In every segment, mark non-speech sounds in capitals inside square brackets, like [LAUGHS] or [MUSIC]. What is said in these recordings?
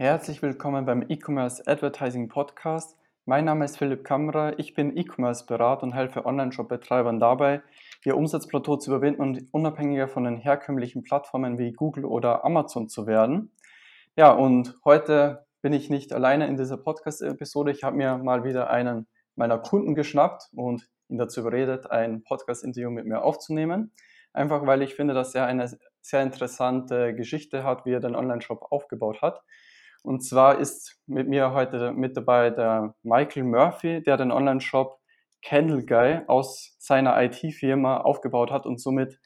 Herzlich willkommen beim E-Commerce Advertising Podcast. Mein Name ist Philipp Kammerer, ich bin E-Commerce-Berater und helfe Online-Shop-Betreibern dabei, ihr Umsatzplateau zu überwinden und unabhängiger von den herkömmlichen Plattformen wie Google oder Amazon zu werden. Ja, und heute bin ich nicht alleine in dieser Podcast-Episode. Ich habe mir mal wieder einen meiner Kunden geschnappt und ihn dazu überredet, ein Podcast-Interview mit mir aufzunehmen. Einfach weil ich finde, dass er eine sehr interessante Geschichte hat, wie er den Online-Shop aufgebaut hat. Und zwar ist mit mir heute mit dabei der Michael Murphy, der den Online-Shop Candle Guy aus seiner IT-Firma aufgebaut hat und somit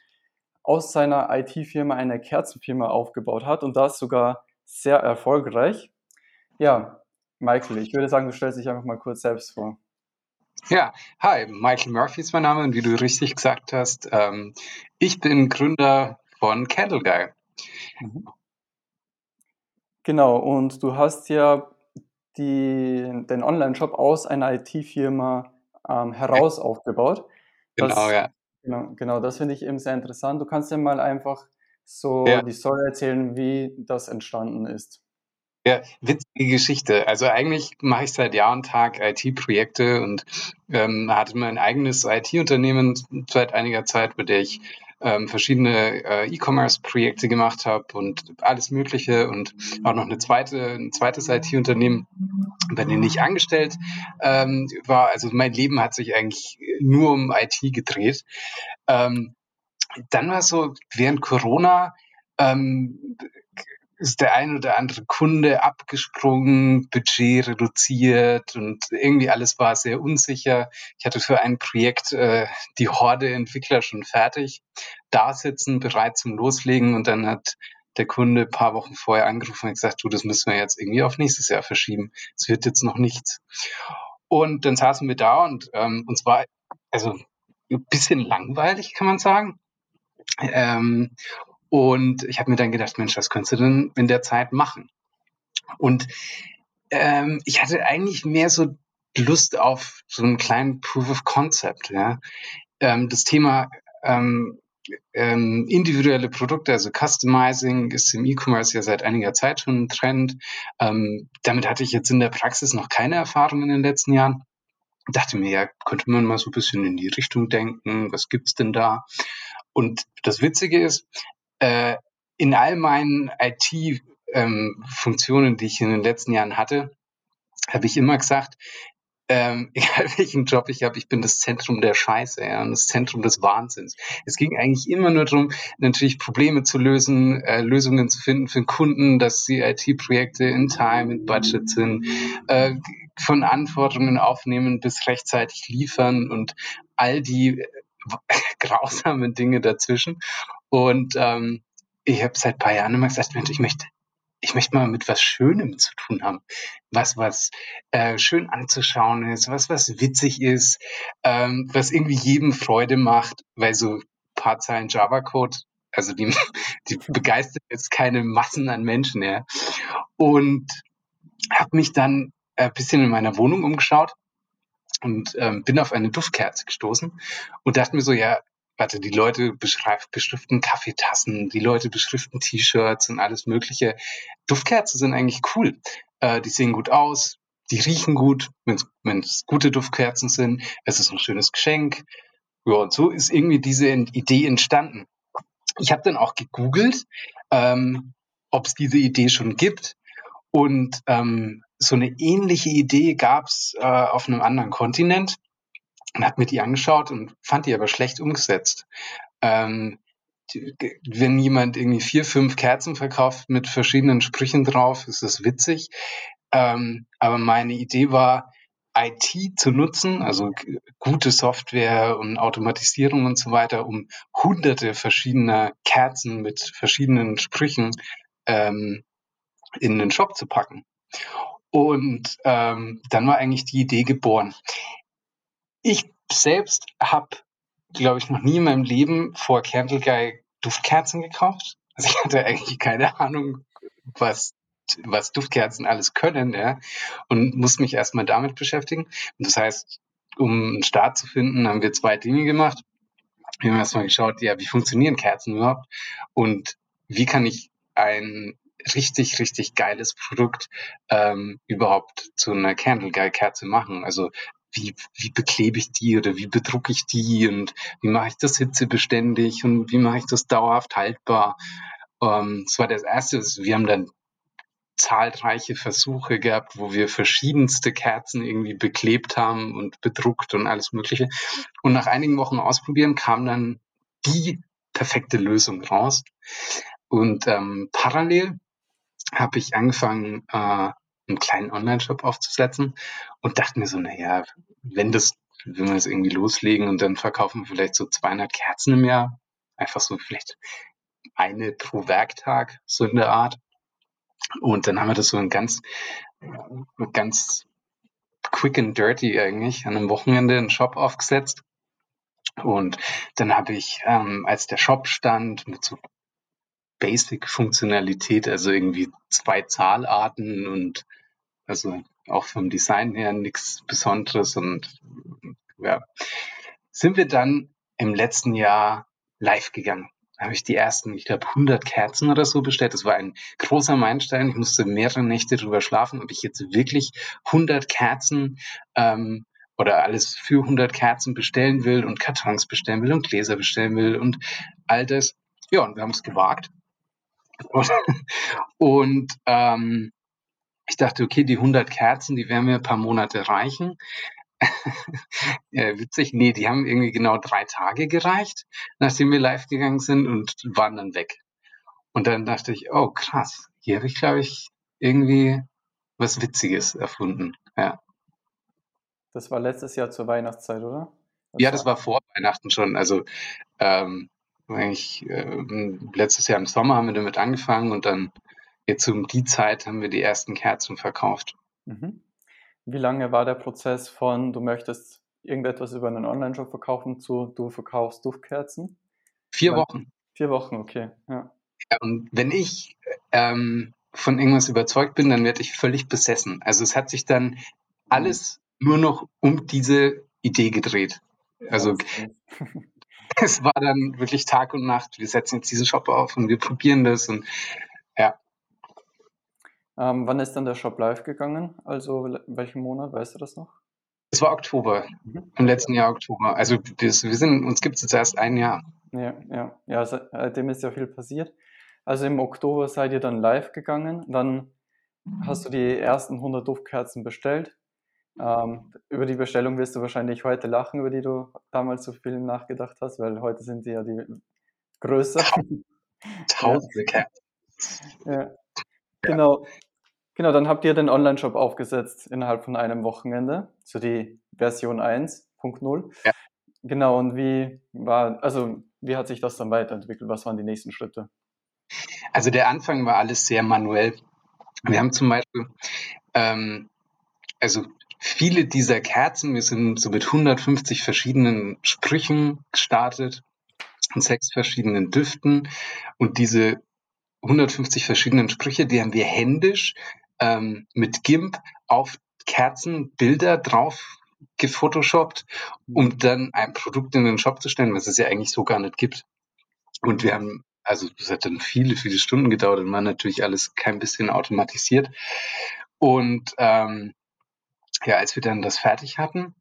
aus seiner IT-Firma eine Kerzenfirma aufgebaut hat und das sogar sehr erfolgreich. Ja, Michael, ich würde sagen, du stellst dich einfach mal kurz selbst vor. Ja, hi, Michael Murphy ist mein Name und wie du richtig gesagt hast, ähm, ich bin Gründer von Candle Guy. Mhm. Genau, und du hast ja die, den Online-Shop aus einer IT-Firma ähm, heraus ja. aufgebaut. Genau, das, ja. Genau, genau das finde ich eben sehr interessant. Du kannst ja mal einfach so ja. die Story erzählen, wie das entstanden ist. Ja, witzige Geschichte. Also eigentlich mache ich seit Jahr und Tag IT-Projekte und ähm, hatte mein eigenes IT-Unternehmen seit einiger Zeit, mit der ich ähm, verschiedene äh, E-Commerce-Projekte gemacht habe und alles Mögliche und auch noch eine zweite, ein zweites IT-Unternehmen, bei dem ich angestellt ähm, war. Also mein Leben hat sich eigentlich nur um IT gedreht. Ähm, dann war es so, während Corona ähm, ist der ein oder andere Kunde abgesprungen, Budget reduziert und irgendwie alles war sehr unsicher. Ich hatte für ein Projekt äh, die Horde Entwickler schon fertig, da sitzen, bereit zum Loslegen und dann hat der Kunde ein paar Wochen vorher angerufen und gesagt, du, das müssen wir jetzt irgendwie auf nächstes Jahr verschieben. Es wird jetzt noch nichts. Und dann saßen wir da und ähm, uns war also ein bisschen langweilig, kann man sagen. Ähm, und ich habe mir dann gedacht, Mensch, was könntest du denn in der Zeit machen? Und ähm, ich hatte eigentlich mehr so Lust auf so einen kleinen Proof of Concept. Ja? Ähm, das Thema ähm, ähm, individuelle Produkte, also Customizing, ist im E-Commerce ja seit einiger Zeit schon ein Trend. Ähm, damit hatte ich jetzt in der Praxis noch keine Erfahrung in den letzten Jahren. Dachte mir, ja, könnte man mal so ein bisschen in die Richtung denken, was gibt's denn da? Und das Witzige ist, äh, in all meinen IT-Funktionen, ähm, die ich in den letzten Jahren hatte, habe ich immer gesagt, ähm, [LAUGHS] egal welchen Job ich habe, ich bin das Zentrum der Scheiße, ja, und das Zentrum des Wahnsinns. Es ging eigentlich immer nur darum, natürlich Probleme zu lösen, äh, Lösungen zu finden für den Kunden, dass die IT-Projekte in Time, in Budget sind, äh, von Anforderungen aufnehmen bis rechtzeitig liefern und all die äh, grausamen Dinge dazwischen. Und ähm, ich habe seit paar Jahren immer gesagt, Mensch, ich möchte, ich möchte mal mit was Schönem zu tun haben. Was, was äh, schön anzuschauen ist, was, was witzig ist, ähm, was irgendwie jedem Freude macht, weil so paar Zeilen Java-Code, also die, [LAUGHS] die begeistert jetzt keine Massen an Menschen, ja. Und habe mich dann ein bisschen in meiner Wohnung umgeschaut und ähm, bin auf eine Duftkerze gestoßen und dachte mir so, ja, warte, die Leute beschriften Kaffeetassen, die Leute beschriften T-Shirts und alles Mögliche. Duftkerzen sind eigentlich cool. Äh, die sehen gut aus, die riechen gut, wenn es gute Duftkerzen sind. Es ist ein schönes Geschenk. Ja, und so ist irgendwie diese Idee entstanden. Ich habe dann auch gegoogelt, ähm, ob es diese Idee schon gibt. Und ähm, so eine ähnliche Idee gab es äh, auf einem anderen Kontinent und hat mir die angeschaut und fand die aber schlecht umgesetzt. Ähm, wenn jemand irgendwie vier, fünf Kerzen verkauft mit verschiedenen Sprüchen drauf, ist das witzig. Ähm, aber meine Idee war, IT zu nutzen, also gute Software und Automatisierung und so weiter, um hunderte verschiedener Kerzen mit verschiedenen Sprüchen ähm, in den Shop zu packen. Und ähm, dann war eigentlich die Idee geboren. Ich selbst habe, glaube ich, noch nie in meinem Leben vor Candle Guy Duftkerzen gekauft. Also ich hatte eigentlich keine Ahnung, was was Duftkerzen alles können, ja, und musste mich erstmal damit beschäftigen. Und das heißt, um einen Start zu finden, haben wir zwei Dinge gemacht. Wir haben erstmal geschaut, ja, wie funktionieren Kerzen überhaupt und wie kann ich ein richtig, richtig geiles Produkt ähm, überhaupt zu einer Candle-Kerze machen. Also wie, wie beklebe ich die oder wie bedrucke ich die und wie mache ich das hitzebeständig und wie mache ich das dauerhaft haltbar. Ähm, das war das Erste. Wir haben dann zahlreiche Versuche gehabt, wo wir verschiedenste Kerzen irgendwie beklebt haben und bedruckt und alles Mögliche. Und nach einigen Wochen ausprobieren kam dann die perfekte Lösung raus. Und ähm, parallel habe ich angefangen, äh, einen kleinen Online-Shop aufzusetzen und dachte mir so, naja, wenn das, wenn wir das irgendwie loslegen und dann verkaufen wir vielleicht so 200 Kerzen im Jahr, einfach so vielleicht eine pro Werktag, so in der Art. Und dann haben wir das so ein ganz, ganz quick and dirty eigentlich an einem Wochenende einen Shop aufgesetzt. Und dann habe ich, ähm, als der Shop stand, mit so Basic-Funktionalität, also irgendwie zwei Zahlarten und also auch vom Design her nichts Besonderes und ja, sind wir dann im letzten Jahr live gegangen. Da habe ich die ersten, ich glaube, 100 Kerzen oder so bestellt. Das war ein großer Meilenstein. Ich musste mehrere Nächte drüber schlafen, ob ich jetzt wirklich 100 Kerzen ähm, oder alles für 100 Kerzen bestellen will und Kartons bestellen will und Gläser bestellen will und all das. Ja, und wir haben es gewagt. Und, [LAUGHS] und ähm, ich dachte, okay, die 100 Kerzen, die werden mir ein paar Monate reichen. [LAUGHS] ja, witzig, nee, die haben irgendwie genau drei Tage gereicht, nachdem wir live gegangen sind und waren dann weg. Und dann dachte ich, oh krass, hier habe ich, glaube ich, irgendwie was Witziges erfunden. Ja. Das war letztes Jahr zur Weihnachtszeit, oder? Das ja, das war vor Weihnachten schon. Also ähm, eigentlich äh, letztes Jahr im Sommer haben wir damit angefangen und dann jetzt um die Zeit haben wir die ersten Kerzen verkauft. Mhm. Wie lange war der Prozess von, du möchtest irgendetwas über einen Online-Shop verkaufen, zu du verkaufst Duftkerzen? Vier Wochen. Vier Wochen, okay. Ja. ja und wenn ich ähm, von irgendwas überzeugt bin, dann werde ich völlig besessen. Also es hat sich dann alles nur noch um diese Idee gedreht. Also [LAUGHS] es war dann wirklich Tag und Nacht. Wir setzen jetzt diesen Shop auf und wir probieren das und. Ähm, wann ist dann der Shop live gegangen? Also welchen Monat, weißt du das noch? Es war Oktober, mhm. im letzten Jahr Oktober. Also das, wir sind, uns gibt es jetzt erst ein Jahr. Ja, ja, ja, seitdem ist ja viel passiert. Also im Oktober seid ihr dann live gegangen, dann hast du die ersten 100 Duftkerzen bestellt. Ähm, über die Bestellung wirst du wahrscheinlich heute lachen, über die du damals so viel nachgedacht hast, weil heute sind die ja die größer. [LAUGHS] Tausende Kerzen. Ja. Genau. Genau, dann habt ihr den Online-Shop aufgesetzt innerhalb von einem Wochenende, so die Version 1.0. Ja. Genau, und wie war, also wie hat sich das dann weiterentwickelt? Was waren die nächsten Schritte? Also der Anfang war alles sehr manuell. Wir haben zum Beispiel, ähm, also viele dieser Kerzen, wir sind so mit 150 verschiedenen Sprüchen gestartet und sechs verschiedenen Düften und diese 150 verschiedenen Sprüche, die haben wir händisch ähm, mit GIMP auf Kerzenbilder drauf gefotoshoppt, um dann ein Produkt in den Shop zu stellen, was es ja eigentlich so gar nicht gibt. Und wir haben, also das hat dann viele, viele Stunden gedauert und war natürlich alles kein bisschen automatisiert. Und ähm, ja, als wir dann das fertig hatten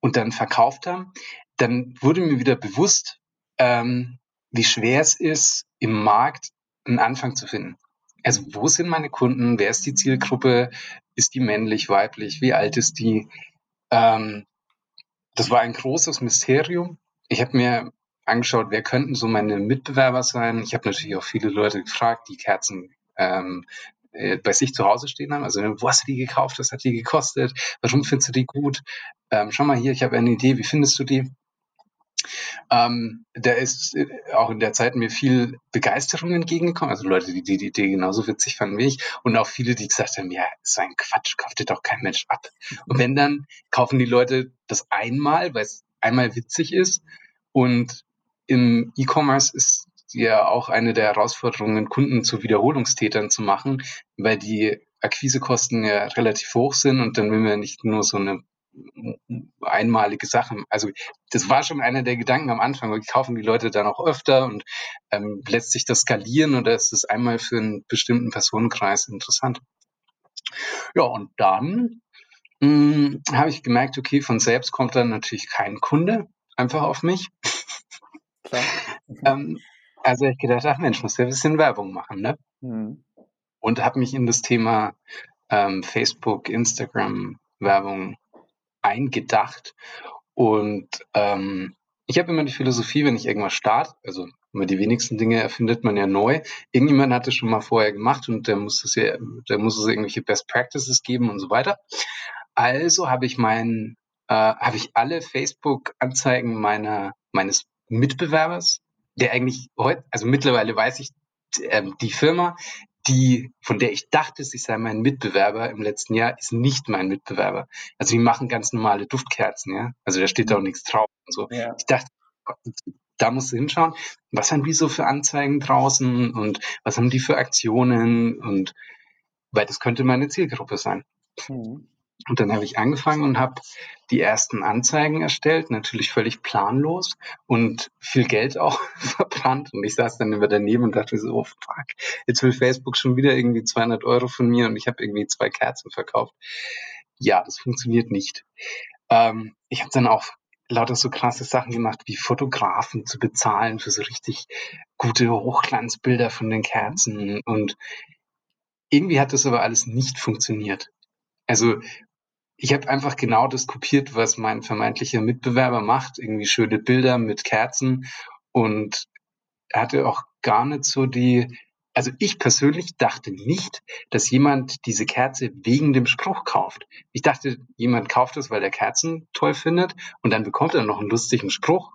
und dann verkauft haben, dann wurde mir wieder bewusst, ähm, wie schwer es ist, im Markt einen Anfang zu finden. Also wo sind meine Kunden? Wer ist die Zielgruppe? Ist die männlich, weiblich? Wie alt ist die? Ähm, das war ein großes Mysterium. Ich habe mir angeschaut, wer könnten so meine Mitbewerber sein. Ich habe natürlich auch viele Leute gefragt, die Kerzen ähm, äh, bei sich zu Hause stehen haben. Also wo hast du die gekauft? Was hat die gekostet? Warum findest du die gut? Ähm, schau mal hier, ich habe eine Idee. Wie findest du die? Ähm, da ist äh, auch in der Zeit mir viel Begeisterung entgegengekommen. Also Leute, die die Idee genauso witzig fanden wie ich. Und auch viele, die gesagt haben, ja, ist ein Quatsch, kauft dir doch kein Mensch ab. Und wenn dann, kaufen die Leute das einmal, weil es einmal witzig ist. Und im E-Commerce ist ja auch eine der Herausforderungen, Kunden zu Wiederholungstätern zu machen, weil die Akquisekosten ja relativ hoch sind und dann will man nicht nur so eine einmalige Sachen. Also das war schon einer der Gedanken am Anfang, weil kaufen die Leute dann auch öfter und ähm, lässt sich das skalieren oder ist es einmal für einen bestimmten Personenkreis interessant? Ja, und dann hm, habe ich gemerkt, okay, von selbst kommt dann natürlich kein Kunde einfach auf mich. [LAUGHS] Ähm, also ich gedacht, ach Mensch, muss ja ein bisschen Werbung machen, ne? Mhm. Und habe mich in das Thema ähm, Facebook, Instagram Werbung eingedacht. Und ähm, ich habe immer die Philosophie, wenn ich irgendwas starte, also immer die wenigsten Dinge erfindet man ja neu. Irgendjemand hat es schon mal vorher gemacht und der muss es ja, der muss es irgendwelche Best Practices geben und so weiter. Also habe ich meinen, äh, habe ich alle Facebook-Anzeigen meiner meines Mitbewerbers, der eigentlich heute, also mittlerweile weiß ich, äh, die Firma, die, von der ich dachte, sie sei mein Mitbewerber im letzten Jahr, ist nicht mein Mitbewerber. Also die machen ganz normale Duftkerzen, ja. Also da steht auch nichts drauf und so. Ja. Ich dachte, da musst du hinschauen, was haben die so für Anzeigen draußen und was haben die für Aktionen und weil das könnte meine Zielgruppe sein. Mhm. Und dann habe ich angefangen und habe die ersten Anzeigen erstellt, natürlich völlig planlos und viel Geld auch [LAUGHS] verbrannt. Und ich saß dann immer daneben und dachte so, oh fuck, jetzt will Facebook schon wieder irgendwie 200 Euro von mir und ich habe irgendwie zwei Kerzen verkauft. Ja, das funktioniert nicht. Ähm, ich habe dann auch lauter so krasse Sachen gemacht, wie Fotografen zu bezahlen für so richtig gute Hochglanzbilder von den Kerzen. Und irgendwie hat das aber alles nicht funktioniert. Also ich habe einfach genau das kopiert, was mein vermeintlicher Mitbewerber macht. Irgendwie schöne Bilder mit Kerzen und hatte auch gar nicht so die, also ich persönlich dachte nicht, dass jemand diese Kerze wegen dem Spruch kauft. Ich dachte, jemand kauft es, weil er Kerzen toll findet und dann bekommt er noch einen lustigen Spruch.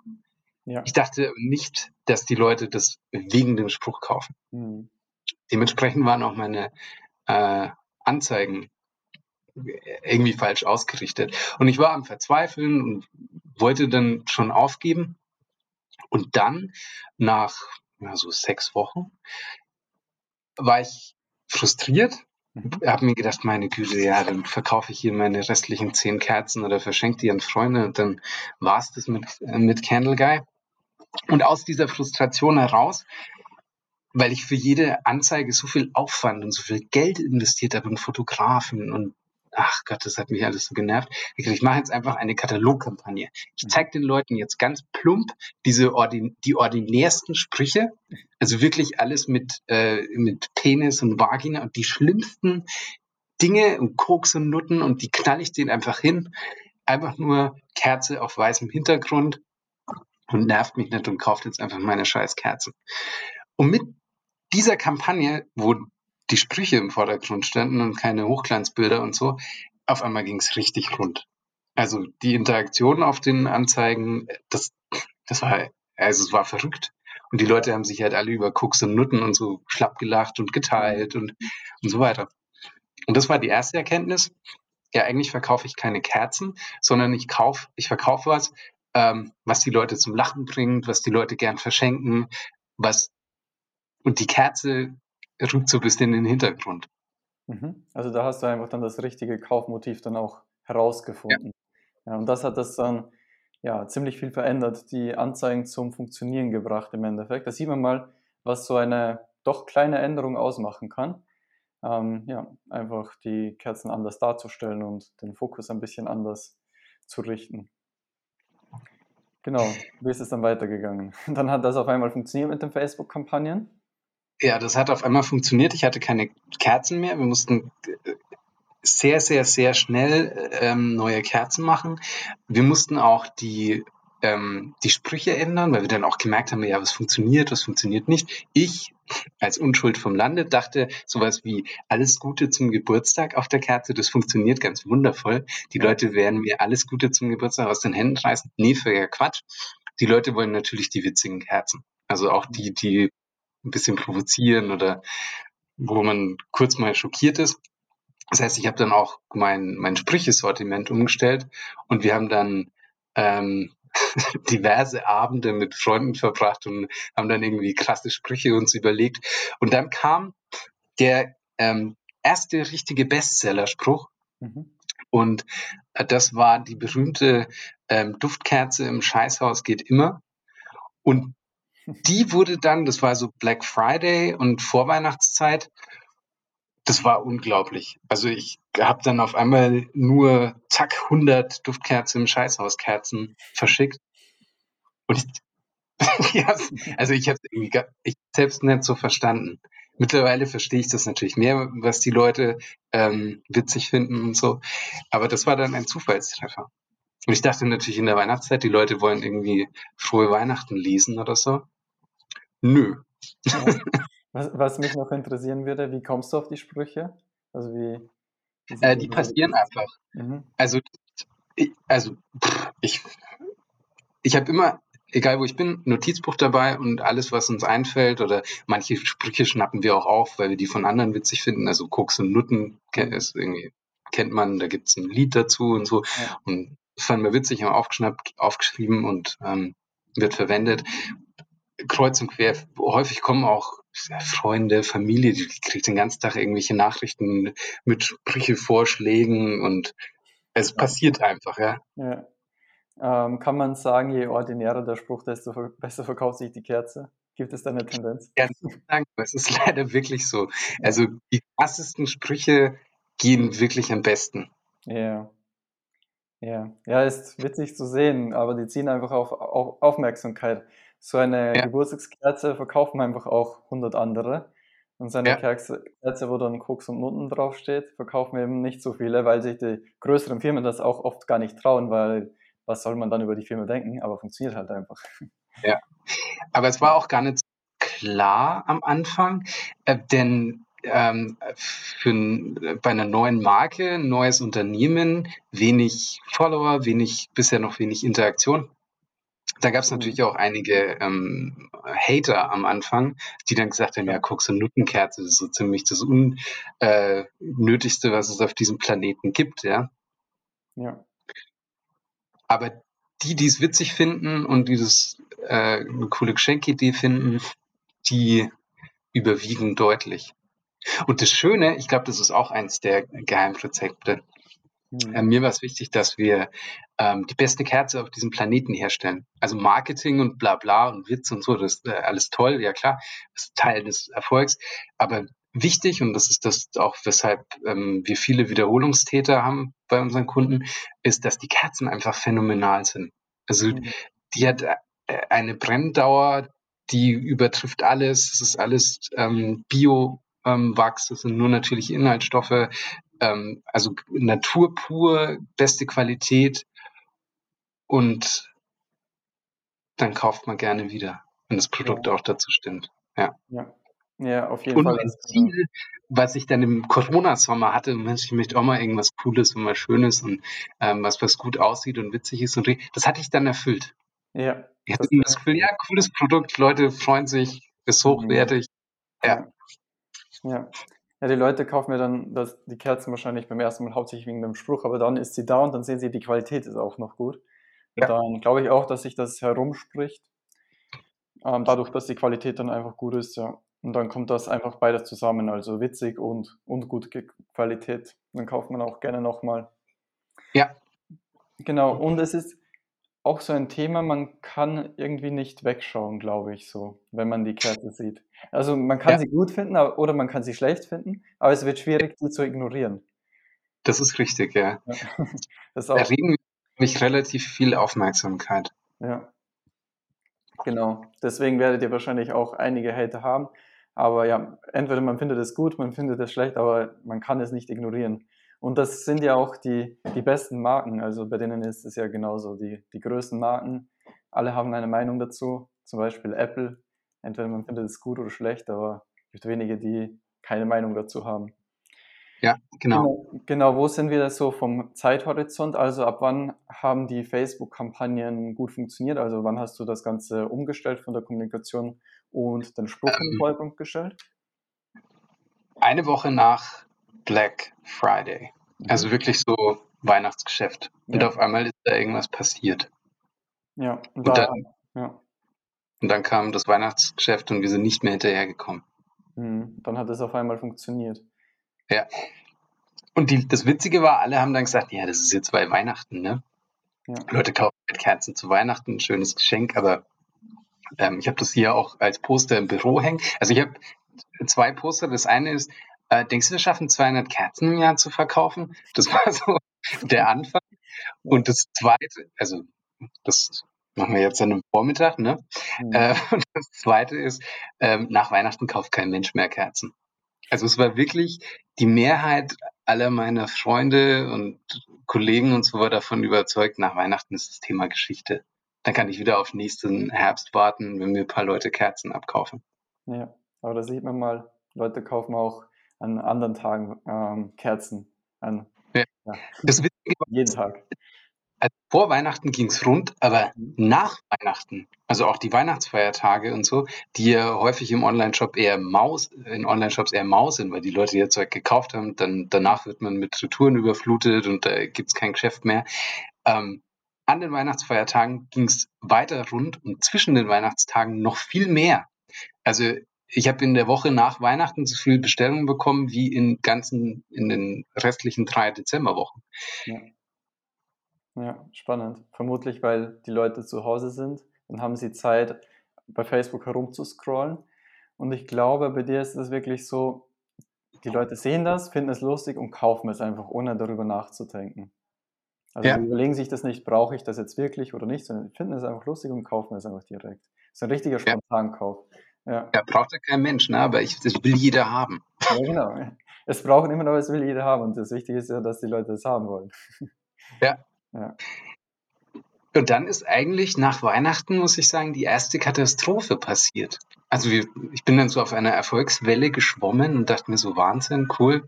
Ja. Ich dachte nicht, dass die Leute das wegen dem Spruch kaufen. Mhm. Dementsprechend waren auch meine äh, Anzeigen irgendwie falsch ausgerichtet. Und ich war am Verzweifeln und wollte dann schon aufgeben. Und dann, nach ja, so sechs Wochen, war ich frustriert. Mhm. Habe mir gedacht, meine Güte, ja, dann verkaufe ich hier meine restlichen zehn Kerzen oder verschenke die an Freunde und dann war es das mit, mit Candle Guy. Und aus dieser Frustration heraus weil ich für jede Anzeige so viel Aufwand und so viel Geld investiert habe in Fotografen und ach Gott, das hat mich alles so genervt. Ich mache jetzt einfach eine Katalogkampagne. Ich zeige den Leuten jetzt ganz plump diese ordin die ordinärsten Sprüche, also wirklich alles mit, äh, mit Penis und Vagina und die schlimmsten Dinge und Koks und Nutten und die knall ich denen einfach hin. Einfach nur Kerze auf weißem Hintergrund und nervt mich nicht und kauft jetzt einfach meine scheiß Kerzen. Und mit dieser Kampagne, wo die Sprüche im Vordergrund standen und keine Hochglanzbilder und so, auf einmal ging es richtig rund. Also die Interaktion auf den Anzeigen, das, das war, also es war verrückt. Und die Leute haben sich halt alle über Cooks und Nutten und so schlapp gelacht und geteilt und, und so weiter. Und das war die erste Erkenntnis. Ja, eigentlich verkaufe ich keine Kerzen, sondern ich kaufe, ich verkaufe was, ähm, was die Leute zum Lachen bringt, was die Leute gern verschenken, was und die Kerze rückt so ein bisschen in den Hintergrund. Mhm. Also da hast du einfach dann das richtige Kaufmotiv dann auch herausgefunden. Ja. ja. und das hat das dann ja ziemlich viel verändert, die Anzeigen zum Funktionieren gebracht im Endeffekt. Da sieht man mal, was so eine doch kleine Änderung ausmachen kann. Ähm, ja, einfach die Kerzen anders darzustellen und den Fokus ein bisschen anders zu richten. Genau, wie ist es dann weitergegangen? [LAUGHS] Dann hat das auf einmal funktioniert mit den Facebook-Kampagnen. Ja, das hat auf einmal funktioniert. Ich hatte keine Kerzen mehr. Wir mussten äh, sehr, sehr, sehr schnell ähm, neue Kerzen machen. Wir mussten auch die, ähm, die Sprüche ändern, weil wir dann auch gemerkt haben, ja, was funktioniert, was funktioniert nicht. Ich als Unschuld vom Lande dachte sowas wie alles Gute zum Geburtstag auf der Kerze, das funktioniert ganz wundervoll. Die Leute werden mir alles Gute zum Geburtstag aus den Händen reißen. Nee, für Quatsch. Die Leute wollen natürlich die witzigen Kerzen. Also auch die, die ein bisschen provozieren oder wo man kurz mal schockiert ist. Das heißt, ich habe dann auch mein, mein Sprüchesortiment umgestellt und wir haben dann ähm, [LAUGHS] diverse Abende mit Freunden verbracht und haben dann irgendwie krasse Sprüche uns überlegt. Und dann kam der ähm, erste richtige Bestsellerspruch. Mhm. Und Das war die berühmte ähm, Duftkerze im Scheißhaus geht immer. Und die wurde dann, das war so Black Friday und Vorweihnachtszeit, das war unglaublich. Also ich habe dann auf einmal nur zack 100 Duftkerzen im Scheißhauskerzen verschickt. Und ich, [LAUGHS] also ich habe irgendwie ich selbst nicht so verstanden. Mittlerweile verstehe ich das natürlich mehr, was die Leute ähm, witzig finden und so. Aber das war dann ein Zufallstreffer. Und ich dachte natürlich in der Weihnachtszeit, die Leute wollen irgendwie frohe Weihnachten lesen oder so. Nö. Ja. [LAUGHS] Was, was, mich noch interessieren würde, wie kommst du auf die Sprüche? Also wie, wie äh, die passieren einfach. Mhm. Also, ich, also ich, ich habe immer egal wo ich bin, Notizbuch dabei und alles, was uns einfällt oder manche Sprüche schnappen wir auch auf, weil wir die von anderen witzig finden. Also Koks und Nutten ist irgendwie, kennt man, da gibt's ein Lied dazu und so. Ja. Und das fanden wir witzig, haben aufgeschnappt, aufgeschrieben und ähm, wird verwendet. Kreuz und quer, häufig kommen auch Freunde, Familie, die kriegt den ganzen Tag irgendwelche Nachrichten mit Sprüchevorschlägen und es passiert einfach, ja. ja ähm, kann man sagen, je ordinärer der Spruch, desto besser verkauft sich die Kerze? Gibt es da eine Tendenz? Ja, danke. Es ist leider wirklich so. Also die krassesten Sprüche gehen wirklich am besten. Ja. Ja, ja, ist witzig zu sehen, aber die ziehen einfach auf, auf Aufmerksamkeit. So eine ja. Geburtstagskerze verkaufen einfach auch 100 andere. Und seine ja. Kerze, Kerze, wo dann Koks und Nutten draufsteht, verkaufen eben nicht so viele, weil sich die größeren Firmen das auch oft gar nicht trauen, weil was soll man dann über die Firma denken? Aber funktioniert halt einfach. Ja, aber es war auch gar nicht klar am Anfang, äh, denn ähm, für, bei einer neuen Marke, neues Unternehmen, wenig Follower, wenig, bisher noch wenig Interaktion. Da gab es mhm. natürlich auch einige ähm, Hater am Anfang, die dann gesagt haben, ja, Koks und Nuttenkerze ist so ziemlich das Unnötigste, äh, was es auf diesem Planeten gibt, ja. Ja. Aber die, die es witzig finden und dieses äh, eine coole Geschenkidee finden, die überwiegen deutlich. Und das Schöne, ich glaube, das ist auch eins der Geheimrezepte. Mhm. Mir war es wichtig, dass wir ähm, die beste Kerze auf diesem Planeten herstellen. Also Marketing und bla bla und Witz und so, das ist äh, alles toll, ja klar, das ist Teil des Erfolgs. Aber wichtig, und das ist das auch, weshalb ähm, wir viele Wiederholungstäter haben bei unseren Kunden, ist, dass die Kerzen einfach phänomenal sind. Also mhm. die hat äh, eine Brenndauer, die übertrifft alles. Es ist alles ähm, Bio-Wachs, ähm, das sind nur natürliche Inhaltsstoffe, ähm, also Natur pur, beste Qualität und dann kauft man gerne wieder, wenn das Produkt ja. auch dazu stimmt. Ja. ja. Ja, auf jeden und Fall. Ein Ziel, was ich dann im Corona-Sommer hatte, Mensch, ich möchte auch mal irgendwas Cooles und mal Schönes und ähm, was, was gut aussieht und witzig ist und das hatte ich dann erfüllt. Ja. Ich hatte das, das Gefühl, ja, cooles Produkt, Leute freuen sich, ist mhm. hochwertig. Ja. Ja. Ja, die Leute kaufen mir dann das, die Kerzen wahrscheinlich beim ersten Mal hauptsächlich wegen dem Spruch, aber dann ist sie da und dann sehen sie, die Qualität ist auch noch gut. Ja. Dann glaube ich auch, dass sich das herumspricht. Ähm, dadurch, dass die Qualität dann einfach gut ist, ja. Und dann kommt das einfach beides zusammen, also witzig und, und gute Qualität. Dann kauft man auch gerne nochmal. Ja. Genau, und es ist auch so ein Thema, man kann irgendwie nicht wegschauen, glaube ich, so, wenn man die Kerze sieht. Also man kann ja. sie gut finden oder man kann sie schlecht finden, aber es wird schwierig, die zu ignorieren. Das ist richtig, ja. ja. [LAUGHS] Das auch. Wir mich relativ viel Aufmerksamkeit. Ja. Genau. Deswegen werdet ihr wahrscheinlich auch einige Hater haben. Aber ja, entweder man findet es gut, man findet es schlecht, aber man kann es nicht ignorieren. Und das sind ja auch die, die besten Marken. Also bei denen ist es ja genauso. Die, die größten Marken, alle haben eine Meinung dazu. Zum Beispiel Apple. Entweder man findet es gut oder schlecht, aber es gibt wenige, die keine Meinung dazu haben. Ja, genau. genau. Genau, wo sind wir so vom Zeithorizont? Also ab wann haben die Facebook-Kampagnen gut funktioniert? Also wann hast du das Ganze umgestellt von der Kommunikation und den Spruch ähm, in den. Vordergrund gestellt? Eine Woche nach Black Friday. Also mhm. wirklich so Weihnachtsgeschäft. Ja. Und auf einmal ist da irgendwas passiert. Ja, und, und dann, ja. und dann kam das Weihnachtsgeschäft und wir sind nicht mehr hinterhergekommen. Mhm. Dann hat es auf einmal funktioniert. Ja. und die, das Witzige war, alle haben dann gesagt, ja, das ist jetzt bei Weihnachten, ne? Ja. Leute kaufen halt Kerzen zu Weihnachten, ein schönes Geschenk, aber ähm, ich habe das hier auch als Poster im Büro hängen. Also ich habe zwei Poster. Das eine ist, äh, denkst du, wir schaffen 200 Kerzen im Jahr zu verkaufen? Das war so der Anfang. Und das zweite, also das machen wir jetzt an einem Vormittag, ne? Mhm. Äh, [LAUGHS] und das zweite ist, ähm, nach Weihnachten kauft kein Mensch mehr Kerzen. Also es war wirklich die Mehrheit aller meiner Freunde und Kollegen und so war davon überzeugt, nach Weihnachten ist das Thema Geschichte. Dann kann ich wieder auf nächsten Herbst warten, wenn mir ein paar Leute Kerzen abkaufen. Ja, aber da sieht man mal, Leute kaufen auch an anderen Tagen ähm, Kerzen an. Ja. Ja, Das Witzige jeden Tag. also vor Weihnachten ging's rund, aber Mhm. nach Weihnachten, also auch die Weihnachtsfeiertage und so, die ja häufig im Online-Shop eher Maus, in Online-Shops eher Maus sind, weil die Leute ihr Zeug gekauft haben, dann danach wird man mit Retouren überflutet und da gibt's kein Geschäft mehr. Ähm, an den Weihnachtsfeiertagen ging's weiter rund und zwischen den Weihnachtstagen noch viel mehr. Also ich habe in der Woche nach Weihnachten so viel Bestellungen bekommen wie in ganzen, in den restlichen drei Dezemberwochen. Ja. ja, spannend. Vermutlich, weil die Leute zu Hause sind, dann haben sie Zeit, bei Facebook herumzuscrollen. Und ich glaube, bei dir ist es wirklich so, die Leute sehen das, finden es lustig und kaufen es einfach, ohne darüber nachzudenken. Also Ja. überlegen sich das nicht, brauche ich das jetzt wirklich oder nicht, sondern finden es einfach lustig und kaufen es einfach direkt. Das ist ein richtiger. Spontankauf. Ja, Ja, braucht ja kein Mensch, ne? aber ich, das will jeder haben. ja genau. Es brauchen immer noch, es will jeder haben. Und das Wichtige ist ja, dass die Leute es haben wollen. Ja. Ja. Und dann ist eigentlich nach Weihnachten, muss ich sagen, die erste Katastrophe passiert. Also wir, ich bin dann so auf einer Erfolgswelle geschwommen und dachte mir so, Wahnsinn, cool.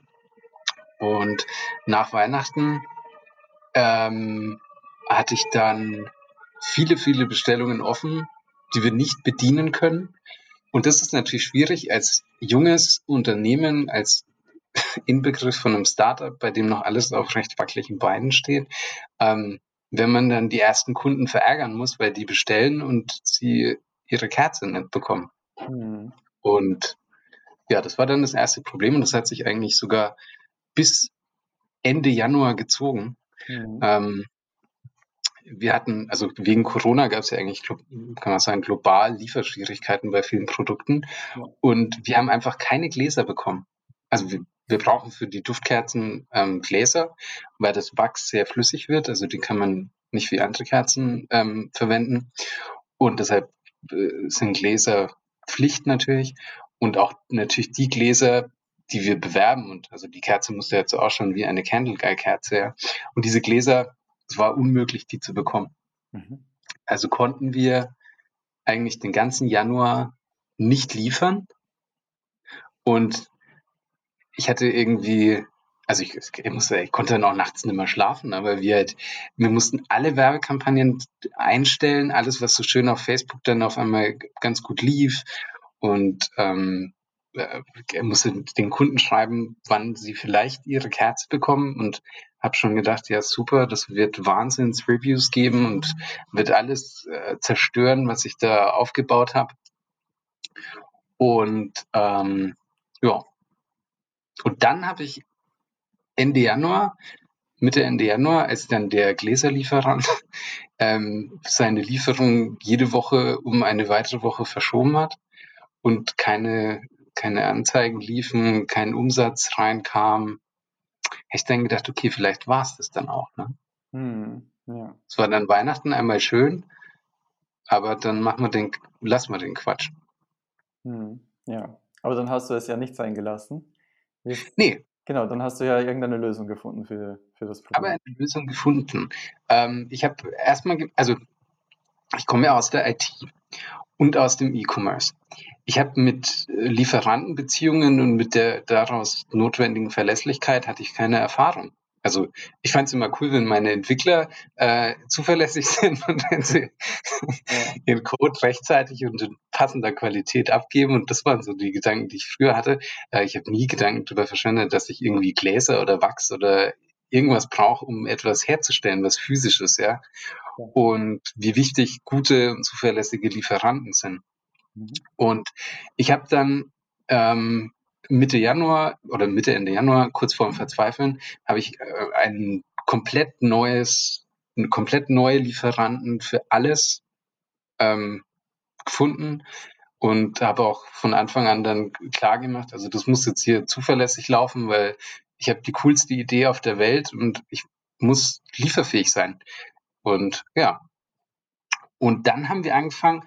Und nach Weihnachten ähm, hatte ich dann viele, viele Bestellungen offen, die wir nicht bedienen können. Und das ist natürlich schwierig als junges Unternehmen, als [LAUGHS] Inbegriff von einem Startup, bei dem noch alles auf recht wackeligen Beinen steht, ähm, wenn man dann die ersten Kunden verärgern muss, weil die bestellen und sie ihre Kerze nicht bekommen. Hm. Und ja, das war dann das erste Problem und das hat sich eigentlich sogar bis Ende Januar gezogen. Hm. Ähm, wir hatten, also wegen Corona gab es ja eigentlich, kann man sagen, global Lieferschwierigkeiten bei vielen Produkten. Ja. Und wir haben einfach keine Gläser bekommen. Also wir, wir brauchen für die Duftkerzen ähm, Gläser, weil das Wachs sehr flüssig wird. Also die kann man nicht wie andere Kerzen ähm, verwenden. Und deshalb äh, sind Gläser Pflicht natürlich. Und auch natürlich die Gläser, die wir bewerben. Und also die Kerze musste jetzt auch schon wie eine Candle Guy Kerze. Ja. Und diese Gläser, es war unmöglich, die zu bekommen. Mhm. Also konnten wir eigentlich den ganzen Januar nicht liefern. Und ich hatte irgendwie, also ich, ich, musste, ich konnte dann auch nachts nicht mehr schlafen, aber wir halt, wir mussten alle Werbekampagnen einstellen, alles, was so schön auf Facebook dann auf einmal ganz gut lief. Und ähm, äh, er musste den Kunden schreiben, wann sie vielleicht ihre Kerze bekommen und habe schon gedacht, ja super, das wird Wahnsinns-Reviews geben und wird alles äh, zerstören, was ich da aufgebaut habe. Und ähm, ja, und dann habe ich Ende Januar, Mitte Ende Januar, als dann der Gläserlieferant [LAUGHS] ähm, seine Lieferung jede Woche um eine weitere Woche verschoben hat und keine, keine Anzeigen liefen, kein Umsatz reinkam, habe ich dann gedacht, okay, vielleicht war es das dann auch. Ne? Hm. Ja. Es war dann Weihnachten einmal schön, aber dann machen wir den, lassen wir den Quatsch. Hm. ja. Aber dann hast du es ja nicht sein gelassen. Jetzt, Nee, genau, dann hast du ja irgendeine Lösung gefunden für, für das aber Problem. eine Lösung gefunden. Ähm, ich habe erstmal, also ich komme ja aus der IT und aus dem E-Commerce. Ich habe mit äh, Lieferantenbeziehungen und mit der daraus notwendigen Verlässlichkeit hatte ich keine Erfahrung. Also ich fand es immer cool, wenn meine Entwickler äh, zuverlässig [LAUGHS] sind und wenn sie ihren Code rechtzeitig und in passender Qualität abgeben. Und das waren so die Gedanken, die ich früher hatte. Äh, ich habe nie Gedanken darüber verschwendet, dass ich irgendwie Gläser oder Wachs oder irgendwas brauche, um etwas herzustellen, was physisches, ja. Ja. Und wie wichtig gute und zuverlässige Lieferanten sind. Mhm. Und ich habe dann ähm, Mitte Januar oder Mitte, Ende Januar, kurz vor dem Verzweifeln, habe ich äh, ein komplett neues, eine komplett neue Lieferanten für alles ähm, gefunden und habe auch von Anfang an dann klar gemacht, also das muss jetzt hier zuverlässig laufen, weil ich habe die coolste Idee auf der Welt und ich muss lieferfähig sein. Und ja. Und dann haben wir angefangen,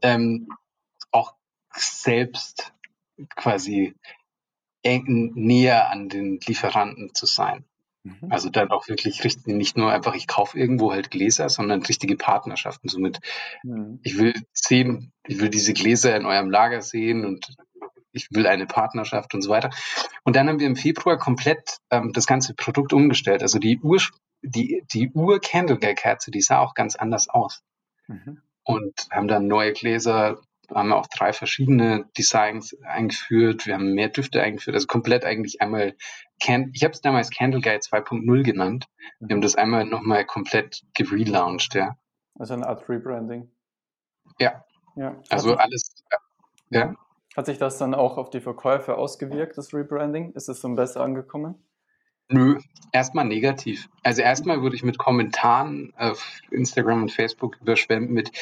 ähm, auch selbst quasi eng, näher an den Lieferanten zu sein. Mhm. Also dann auch wirklich richtig, nicht nur einfach, ich kaufe irgendwo halt Gläser, sondern richtige Partnerschaften. Somit, mhm. ich will sehen, ich will diese Gläser in eurem Lager sehen und ich will eine Partnerschaft und so weiter. Und dann haben wir im Februar komplett ähm, das ganze Produkt umgestellt. Also die Ur, die, die Ur-Candlegate-Kerze, die sah auch ganz anders aus. Mhm. Und haben dann neue Gläser, haben auch drei verschiedene Designs eingeführt. Wir haben mehr Düfte eingeführt. Also komplett eigentlich einmal, Can ich habe es damals Candlegate 2.0 genannt. Wir haben mhm. das einmal nochmal komplett gelauncht, ja. Also eine Art Rebranding. Ja. ja. Also alles, ja. Hat sich das dann auch auf die Verkäufe ausgewirkt, das Rebranding? Ist es so besser angekommen? Nö, erstmal negativ. Also erstmal wurde ich mit Kommentaren auf Instagram und Facebook überschwemmt mit,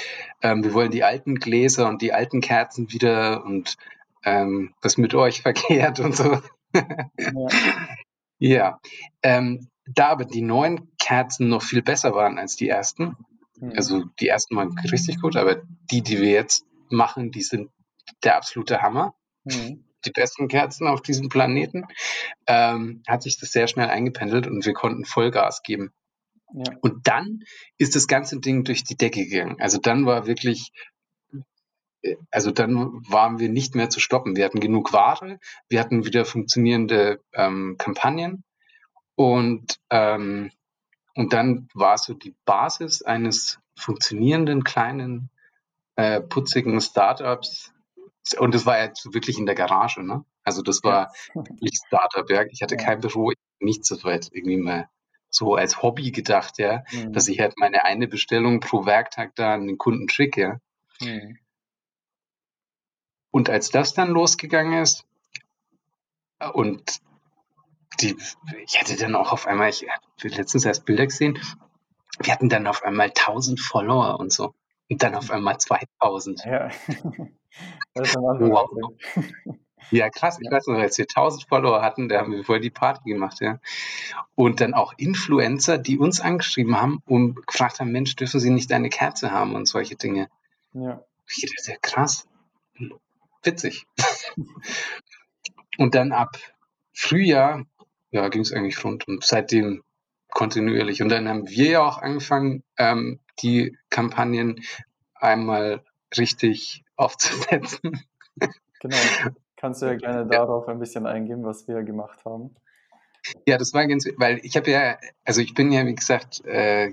ähm, wir wollen die alten Gläser und die alten Kerzen wieder und ähm, was mit euch [LAUGHS] verkehrt und so. ja. [LAUGHS] ja. Ähm, da aber die neuen Kerzen noch viel besser waren als die ersten, mhm. also die ersten waren richtig gut, aber die, die wir jetzt machen, die sind der absolute Hammer. Mhm. Die besten Kerzen auf diesem Planeten. Ähm, hat sich das sehr schnell eingependelt und wir konnten Vollgas geben. Ja. Und dann ist das ganze Ding durch die Decke gegangen. Also dann war wirklich, also dann waren wir nicht mehr zu stoppen. Wir hatten genug Ware, wir hatten wieder funktionierende ähm, Kampagnen und, ähm, und dann war so die Basis eines funktionierenden kleinen, äh, putzigen Startups und das war ja wirklich in der Garage, ne? Also das war wirklich Startup, ja. Ich hatte kein Büro, nichts, das war jetzt irgendwie mal so als Hobby gedacht, ja, mhm. dass ich halt meine eine Bestellung pro Werktag da an den Kunden schicke. Ja. Mhm. Und als das dann losgegangen ist und die, ich hatte dann auch auf einmal, ich habe letztens erst Bilder gesehen, wir hatten dann auf einmal 1000 Follower und so. Und dann auf einmal 2000. Ja. [LAUGHS] Das ist ein wow. Ja, krass. Ich weiß noch, als wir 1000 Follower hatten, da haben wir voll die Party gemacht, ja. Und dann auch Influencer, die uns angeschrieben haben und gefragt haben, Mensch, dürfen Sie nicht eine Kerze haben und solche Dinge. Ja. Ich dachte, ja krass. Witzig. und dann ab Frühjahr, ja, ging es eigentlich rund und seitdem kontinuierlich. Und dann haben wir ja auch angefangen, ähm, die Kampagnen einmal richtig aufzusetzen. Genau. Kannst du ja gerne darauf ein bisschen eingehen, was wir gemacht haben? Ja, das war ganz, weil ich habe ja, also ich bin ja wie gesagt äh,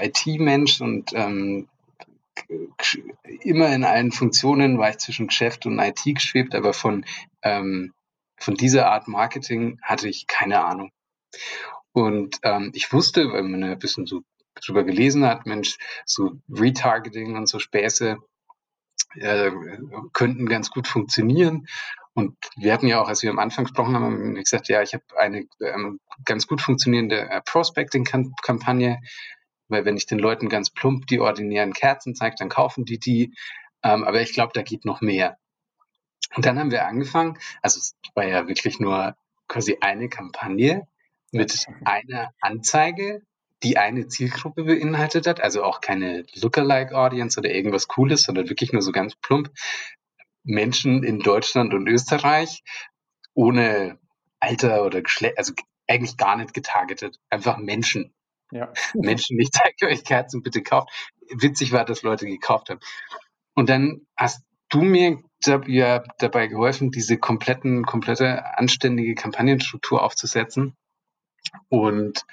IT-Mensch und ähm, immer in allen Funktionen war ich zwischen Geschäft und IT geschwebt, aber von ähm, von dieser Art Marketing hatte ich keine Ahnung. Und ähm, ich wusste, weil man ein bisschen so drüber gelesen hat, Mensch, so Retargeting und so Späße äh, könnten ganz gut funktionieren. Und wir hatten ja auch, als wir am Anfang gesprochen haben, haben wir gesagt, ja, ich habe eine ähm, ganz gut funktionierende äh, Prospecting-Kampagne, weil wenn ich den Leuten ganz plump die ordinären Kerzen zeige, dann kaufen die die. Ähm, aber ich glaube, da geht noch mehr. Und dann haben wir angefangen, also es war ja wirklich nur quasi eine Kampagne mit einer Anzeige die eine Zielgruppe beinhaltet hat, also auch keine Lookalike Audience oder irgendwas Cooles, sondern wirklich nur so ganz plump Menschen in Deutschland und Österreich ohne Alter oder Geschlecht, also eigentlich gar nicht getargetet, einfach Menschen. Ja. [LAUGHS] Menschen, ich zeige euch Kerzen, bitte kauft. Witzig war, dass Leute gekauft haben. Und dann hast du mir ja dabei geholfen, diese kompletten, komplette anständige Kampagnenstruktur aufzusetzen. Und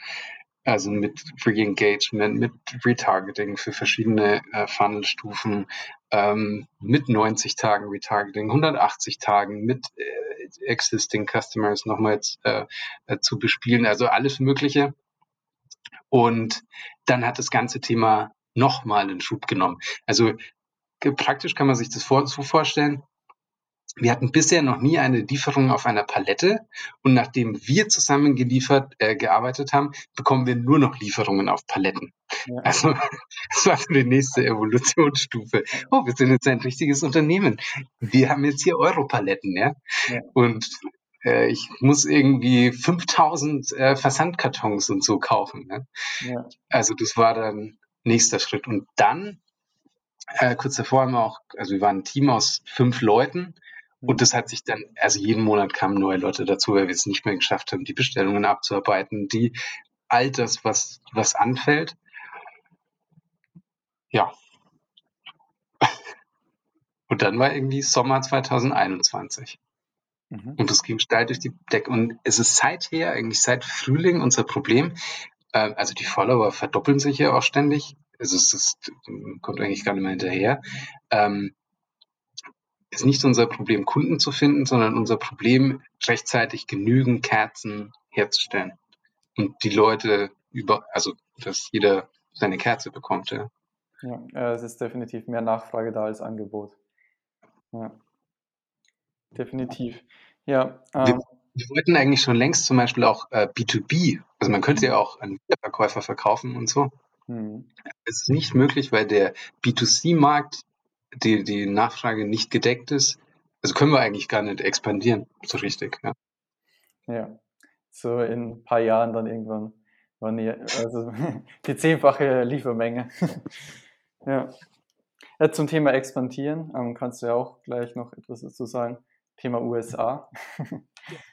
also mit Re-Engagement, mit Retargeting für verschiedene äh, Funnelstufen, ähm, mit 90 Tagen Retargeting, 180 Tagen mit äh, Existing Customers nochmals äh, äh, zu bespielen, also alles Mögliche. Und dann hat das ganze Thema nochmal einen Schub genommen. Also praktisch kann man sich das vor, so vorstellen. Wir hatten bisher noch nie eine Lieferung auf einer Palette und nachdem wir zusammen geliefert, äh, gearbeitet haben, bekommen wir nur noch Lieferungen auf Paletten. Ja. Also [LAUGHS] das war so die nächste Evolutionsstufe. Oh, wir sind jetzt ein richtiges Unternehmen. Wir haben jetzt hier Europaletten, ja. ja. Und äh, ich muss irgendwie 5000 äh, Versandkartons und so kaufen. Ne? Ja. Also das war dann nächster Schritt. Und dann äh, kurz davor haben wir auch, also wir waren ein Team aus fünf Leuten und das hat sich dann, also jeden Monat kamen neue Leute dazu, weil wir es nicht mehr geschafft haben, die Bestellungen abzuarbeiten, die all das, was, was anfällt. Ja. [LAUGHS] Und dann war irgendwie Sommer 2021. Mhm. Und das ging steil durch die Decke. Und es ist seither, eigentlich seit Frühling, unser Problem. Äh, also die Follower verdoppeln sich ja auch ständig. Also es ist, kommt eigentlich gar nicht mehr hinterher. Ähm, ist nicht unser Problem, Kunden zu finden, sondern unser Problem, rechtzeitig genügend Kerzen herzustellen. Und die Leute über, also, dass jeder seine Kerze bekommt, ja. Ja, es ist definitiv mehr Nachfrage da als Angebot. Ja. Definitiv. Ja. Ähm, wir, wir, wollten eigentlich schon längst zum Beispiel auch äh, B2B, also man könnte ja auch an Verkäufer verkaufen und so. Mhm. Es ist nicht möglich, weil der B2C-Markt die, die Nachfrage nicht gedeckt ist, also können wir eigentlich gar nicht expandieren, so richtig. Ja, ja. so in ein paar Jahren dann irgendwann, wann ihr, also [LAUGHS] die zehnfache Liefermenge. [LAUGHS] ja. ja. Zum Thema expandieren ähm, kannst du ja auch gleich noch etwas dazu sagen. Thema USA. [LAUGHS]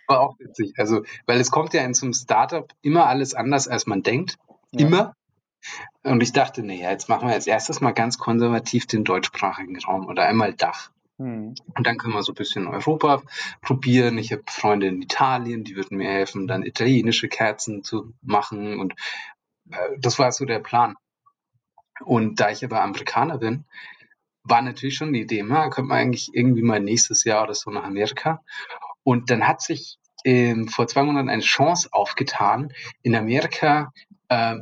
War auch witzig. Also, weil es kommt ja in so einem Startup immer alles anders, als man denkt. Ja. Immer. Und ich dachte, naja, jetzt machen wir als erstes mal ganz konservativ den deutschsprachigen Raum oder einmal Dach. Mhm. Und dann können wir so ein bisschen Europa probieren. Ich habe Freunde in Italien, die würden mir helfen, dann italienische Kerzen zu machen. Und äh, das war so der Plan. Und da ich aber Amerikaner bin, war natürlich schon die Idee, na, könnte man eigentlich irgendwie mal nächstes Jahr oder so nach Amerika. Und dann hat sich ähm, vor zwei Monaten eine Chance aufgetan, in Amerika äh,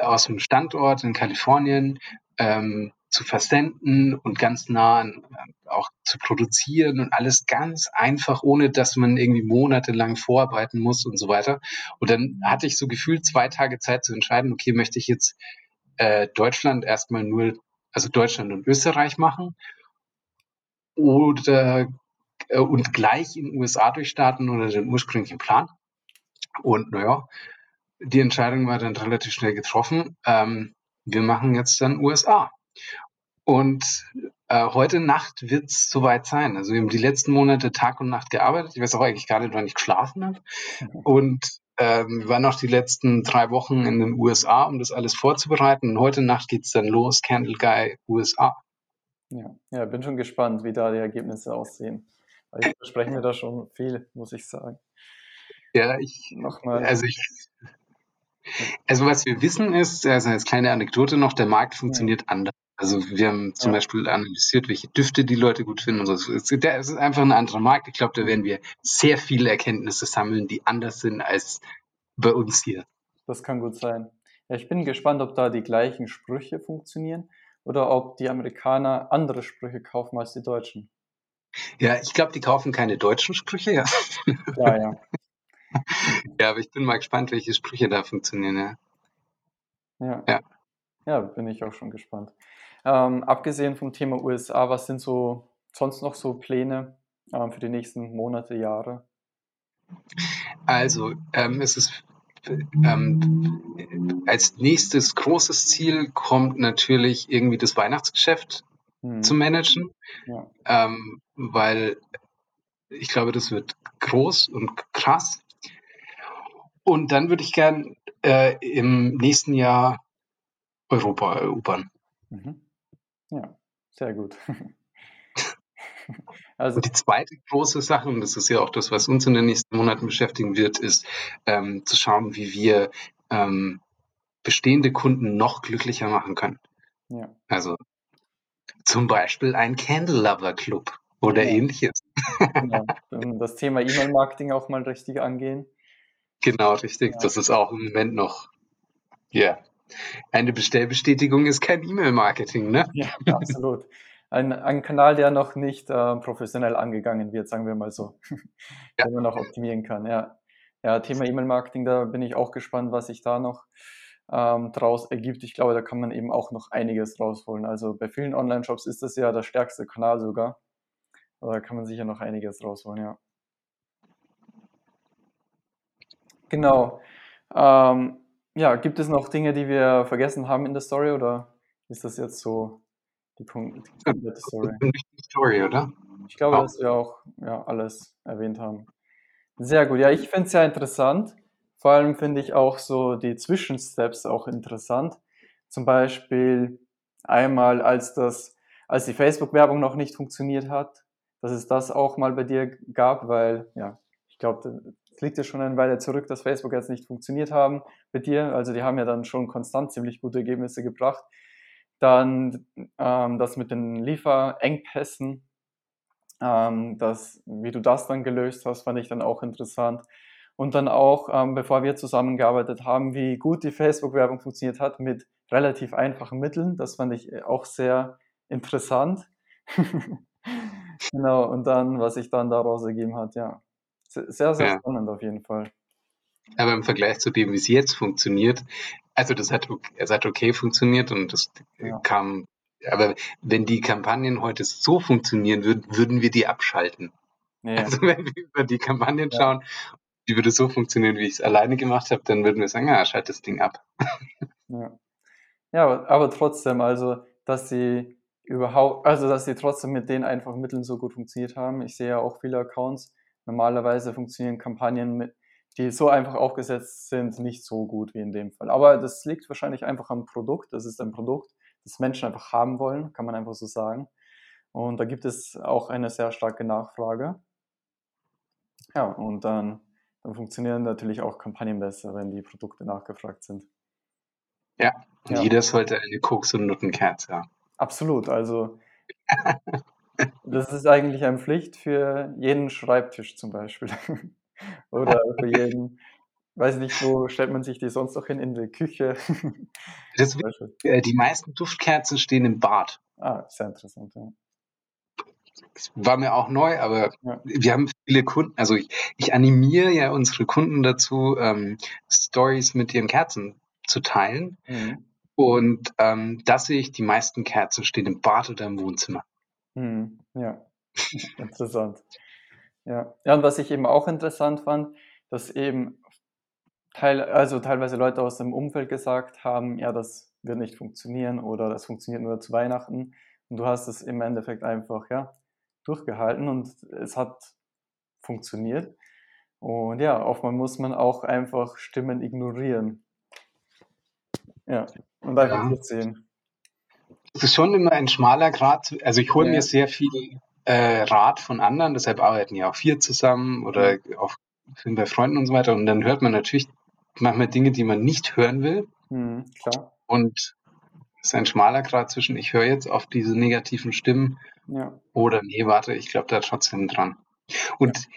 aus dem Standort in Kalifornien ähm, zu versenden und ganz nah an, äh, auch zu produzieren und alles ganz einfach, ohne dass man irgendwie monatelang vorarbeiten muss und so weiter. Und dann hatte ich so gefühlt zwei Tage Zeit zu entscheiden, okay, möchte ich jetzt äh, Deutschland erstmal nur, also Deutschland und Österreich machen oder äh, und gleich in den USA durchstarten oder den ursprünglichen Plan. Und naja, die Entscheidung war dann relativ schnell getroffen. Ähm, wir machen jetzt dann USA. Und äh, heute Nacht wird es soweit sein. Also wir haben die letzten Monate Tag und Nacht gearbeitet. Ich weiß auch eigentlich gar nicht, wann ich geschlafen habe. Und ähm, wir waren noch die letzten drei Wochen in den USA, um das alles vorzubereiten. Und heute Nacht geht es dann los, Candle Guy USA. Ja. ja, bin schon gespannt, wie da die Ergebnisse aussehen. Weil ich verspreche mir da schon viel, muss ich sagen. Ja, ich, Nochmal. also ich also was wir wissen ist, also als kleine Anekdote noch, der Markt funktioniert ja. anders. Also wir haben zum ja. Beispiel analysiert, welche Düfte die Leute gut finden und so. Es ist einfach ein anderer Markt. Ich glaube, da werden wir sehr viele Erkenntnisse sammeln, die anders sind als bei uns hier. Das kann gut sein. Ja, ich bin gespannt, ob da die gleichen Sprüche funktionieren oder ob die Amerikaner andere Sprüche kaufen als die Deutschen. Ja, ich glaube, die kaufen keine deutschen Sprüche, ja. Ja, ja. [LAUGHS] ja, aber ich bin mal gespannt, welche Sprüche da funktionieren, ja. Ja. Ja, ja bin ich auch schon gespannt. Ähm, abgesehen vom Thema USA, was sind so sonst noch so Pläne ähm, für die nächsten Monate, Jahre? Also, ähm, es ist ähm, als nächstes großes Ziel kommt natürlich irgendwie das Weihnachtsgeschäft hm. zu managen, ja. ähm, weil ich glaube, das wird groß und krass. Und dann würde ich gern äh, im nächsten Jahr Europa erobern. Mhm. Ja, sehr gut. [LAUGHS] also, und die zweite große Sache, und das ist ja auch das, was uns in den nächsten Monaten beschäftigen wird, ist ähm, zu schauen, wie wir ähm, bestehende Kunden noch glücklicher machen können. Ja. Also zum Beispiel ein Candle Lover Club oder ja. ähnliches. Ja, [LAUGHS] das Thema E-Mail-Marketing auch mal richtig angehen. Genau, richtig. Ja. Das ist auch im Moment noch, ja. Yeah. Eine Bestellbestätigung ist kein E-Mail-Marketing, ne? Ja, absolut. ein, ein Kanal, der noch nicht äh, professionell angegangen wird, sagen wir mal so, Ja. den man noch optimieren kann. Ja, ja Thema E-Mail-Marketing, da bin ich auch gespannt, was sich da noch ähm, draus ergibt. Ich glaube, da kann man eben auch noch einiges rausholen. Also bei vielen Online-Shops ist das ja der stärkste Kanal sogar. Da kann man sicher noch einiges rausholen, ja. Genau. Ähm, ja, gibt es noch Dinge, die wir vergessen haben in der Story oder ist das jetzt so die, kom die komplette Story? Die Story, oder? Ich glaube, dass wir auch ja, alles erwähnt haben. Sehr gut. Ja, ich finde es sehr interessant. Vor allem finde ich auch so die Zwischensteps auch interessant. Zum Beispiel einmal, als das, als die Facebook-Werbung noch nicht funktioniert hat, dass es das auch mal bei dir gab, weil ja, ich glaube, es liegt ja schon eine Weile zurück, dass Facebook jetzt nicht funktioniert haben bei dir. Also die haben ja dann schon konstant ziemlich gute Ergebnisse gebracht. Dann ähm, das mit den Lieferengpässen, ähm, das, wie du das dann gelöst hast, fand ich dann auch interessant. Und dann auch, ähm, bevor wir zusammengearbeitet haben, wie gut die Facebook-Werbung funktioniert hat mit relativ einfachen Mitteln. Das fand ich auch sehr interessant. [LAUGHS] genau, und dann, was sich dann daraus ergeben hat, ja. Sehr, sehr Ja. spannend auf jeden Fall. Aber im Vergleich zu dem, wie es jetzt funktioniert, also das hat, es hat okay funktioniert und das Ja. kam, aber wenn die Kampagnen heute so funktionieren würden, würden wir die abschalten. Ja, Also wenn wir über die Kampagnen Ja. schauen, die würde so funktionieren, wie ich es alleine gemacht habe, dann würden wir sagen, ja, schalt das Ding ab. ja. ja aber, aber trotzdem, also, dass sie überhaupt, also, dass sie trotzdem mit den einfachen Mitteln so gut funktioniert haben. Ich sehe ja auch viele Accounts. Normalerweise funktionieren Kampagnen, mit, die so einfach aufgesetzt sind, nicht so gut wie in dem Fall. Aber das liegt wahrscheinlich einfach am Produkt. Das ist ein Produkt, das Menschen einfach haben wollen, kann man einfach so sagen. Und da gibt es auch eine sehr starke Nachfrage. Ja, und dann, dann funktionieren natürlich auch Kampagnen besser, wenn die Produkte nachgefragt sind. Ja, und Ja. jeder sollte eine Koks- und Nuttenkerze haben. Absolut, also [LAUGHS] das ist eigentlich eine Pflicht für jeden Schreibtisch zum Beispiel. [LAUGHS] Oder für jeden, weiß nicht, wo stellt man sich die sonst noch hin, in der Küche. [LAUGHS] Das, äh, die meisten Duftkerzen stehen im Bad. Ah, sehr interessant, ja. Das war mir auch neu, aber Ja. wir haben viele Kunden, also ich, ich animiere ja unsere Kunden dazu, ähm, Stories mit ihren Kerzen zu teilen. Mhm. Und ähm, da sehe ich, die meisten Kerzen stehen im Bad oder im Wohnzimmer. Mhm. Ja, [LAUGHS] interessant. Ja. ja, und was ich eben auch interessant fand, dass eben teil, also teilweise Leute aus dem Umfeld gesagt haben, ja, das wird nicht funktionieren oder das funktioniert nur zu Weihnachten. Und du hast es im Endeffekt einfach, ja, durchgehalten und es hat funktioniert. Und ja, oftmals muss man auch einfach Stimmen ignorieren. Ja, und einfach Ja. durchziehen. Es ist schon immer ein schmaler Grad. Also ich hole Ja. mir sehr viel äh, Rat von anderen, deshalb arbeiten ja auch vier zusammen oder auch sind bei Freunden und so weiter. Und dann hört man natürlich manchmal Dinge, die man nicht hören will. Mhm, klar. Und es ist ein schmaler Grad zwischen, ich höre jetzt auf diese negativen Stimmen Ja. oder nee, warte, ich glaube da trotzdem dran. Und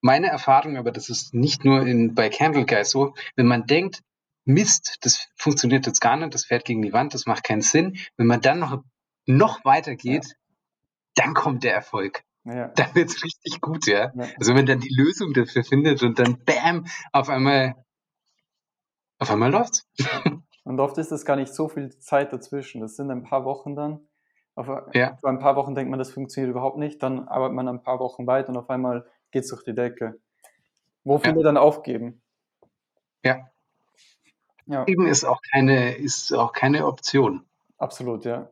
meine Erfahrung, aber das ist nicht nur in, bei Candle Guy so, wenn man denkt, Mist, das funktioniert jetzt gar nicht, das fährt gegen die Wand, das macht keinen Sinn, wenn man dann noch, noch weiter geht, dann kommt der Erfolg. Ja. Dann wird's richtig gut, ja. Ja. Also wenn man dann die Lösung dafür findet und dann bam, auf einmal, auf einmal läuft's. [LAUGHS] Und oft ist es gar nicht so viel Zeit dazwischen. Das sind ein paar Wochen dann. Auf, Ja. Vor ein paar Wochen denkt man, das funktioniert überhaupt nicht. Dann arbeitet man ein paar Wochen weiter und auf einmal geht es durch die Decke. Wo viele dann aufgeben. Ja. Ja, Eben ist auch keine, ist auch keine Option. absolut, ja.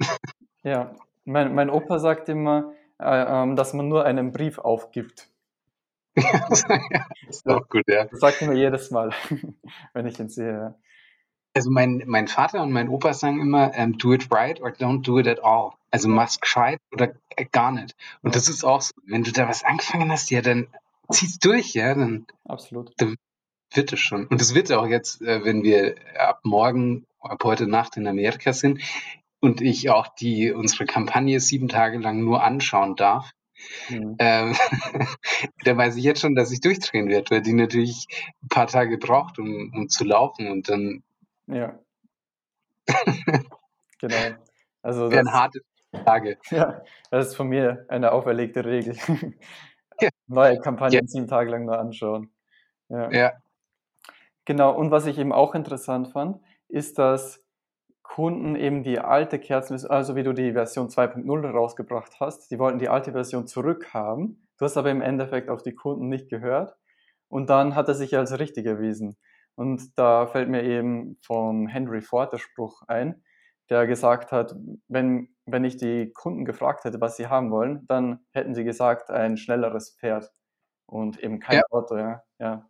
[LAUGHS] ja, mein, mein Opa sagt immer, äh, ähm, dass man nur einen Brief aufgibt. [LAUGHS] ja, ist auch gut, ja. Das sagt er mir jedes Mal, [LAUGHS] wenn ich ihn sehe. Also mein, mein Vater und mein Opa sagen immer, ähm, do it right or don't do it at all. Also mach's gescheit oder äh, gar nicht. Und das ist auch so. Wenn du da was angefangen hast, ja, dann zieh's durch, ja, dann Absolut. wird es schon. Und es wird auch jetzt, äh, wenn wir ab morgen, ab heute Nacht in Amerika sind und ich auch die unsere Kampagne sieben Tage lang nur anschauen darf, Mhm. ähm, [LAUGHS] da weiß ich jetzt schon, dass ich durchdrehen werde, weil die natürlich ein paar Tage braucht, um, um zu laufen und dann Ja. [LAUGHS] genau. Also das, hartes Tage. [LAUGHS] Ja, das ist von mir eine auferlegte Regel. Ja. Neue Kampagnen ja. sieben Tage lang nur anschauen. Ja. ja. Genau, und was ich eben auch interessant fand, ist, dass Kunden eben die alte Kerzenliste, also wie du die Version 2.0 rausgebracht hast, die wollten die alte Version zurückhaben. Du hast aber im Endeffekt auf die Kunden nicht gehört. Und dann hat er sich als richtig erwiesen. Und da fällt mir eben vom Henry Ford der Spruch ein, der gesagt hat, wenn, wenn ich die Kunden gefragt hätte, was sie haben wollen, dann hätten sie gesagt, ein schnelleres Pferd und eben kein ja. Auto. Ja. ja.